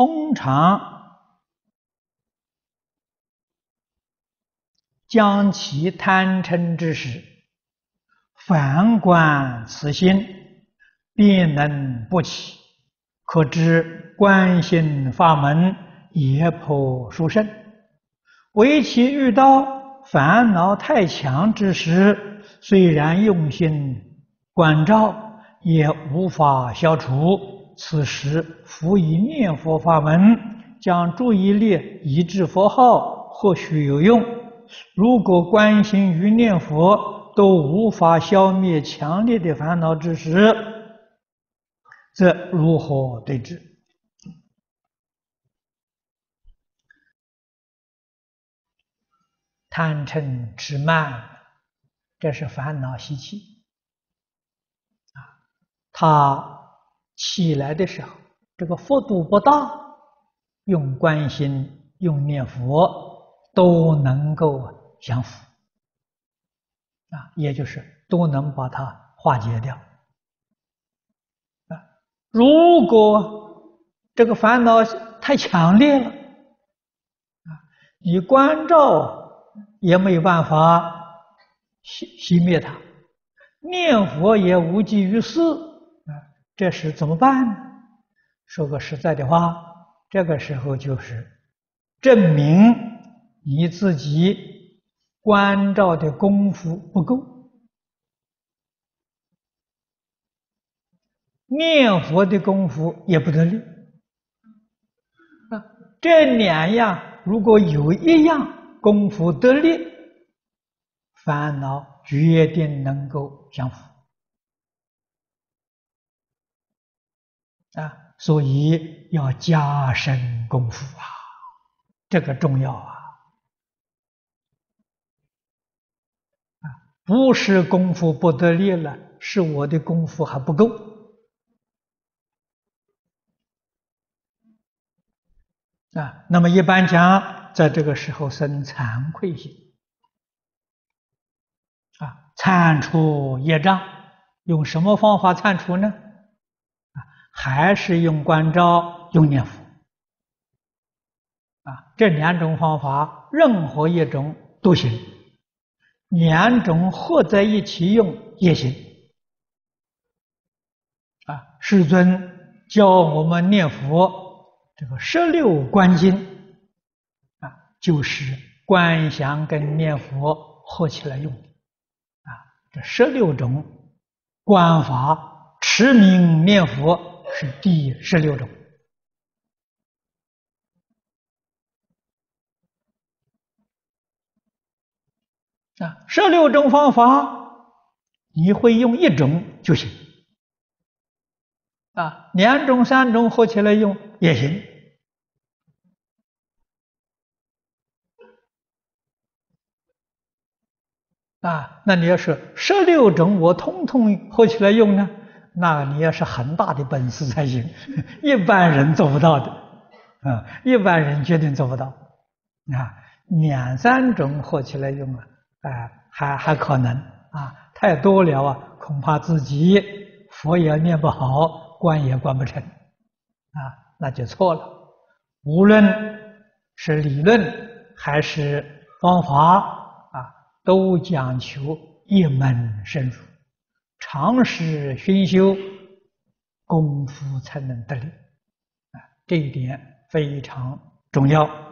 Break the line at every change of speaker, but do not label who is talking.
通常将其贪嗔之时，反观此心，便能不起，可知观心法门也颇殊胜。唯其遇到烦恼太强之时，虽然用心关照，也无法消除。此时，复以念佛法门，将注意力移至佛号，或许有用。如果关心与念佛都无法消灭强烈的烦恼之时，则如何对治？贪嗔痴慢，这是烦恼习气啊，他。起来的时候，这个幅度不大，用观心、用念佛都能够降伏，啊，也就是都能把它化解掉。啊，如果这个烦恼太强烈了，啊，你观照也没有办法熄熄灭它，念佛也无济于事。这时怎么办呢？说个实在的话，这个时候就是证明你自己关照的功夫不够，念佛的功夫也不得力。这两样如果有一样功夫得力，烦恼决定能够降伏。啊，所以要加深功夫啊，这个重要啊！啊，不是功夫不得力了，是我的功夫还不够。啊，那么一般讲，在这个时候生惭愧心，啊，铲除业障，用什么方法铲除呢？还是用观照、用念佛啊，这两种方法，任何一种都行，两种合在一起用也行。啊，世尊教我们念佛，这个十六观经啊，就是观想跟念佛合起来用的啊，这十六种观法，持名念佛。是第十六种啊，十六种方法，你会用一种就行啊，两种、三种合起来用也行啊。那你要是十六种，我通通合起来用呢？那你要是很大的本事才行，一般人做不到的，啊，一般人绝对做不到，啊，两三种合起来用啊，啊，还还可能，啊，太多了啊，恐怕自己佛也念不好，观也观不成，啊，那就错了。无论是理论还是方法，啊，都讲求一门深入。常时熏修，功夫才能得力，啊，这一点非常重要。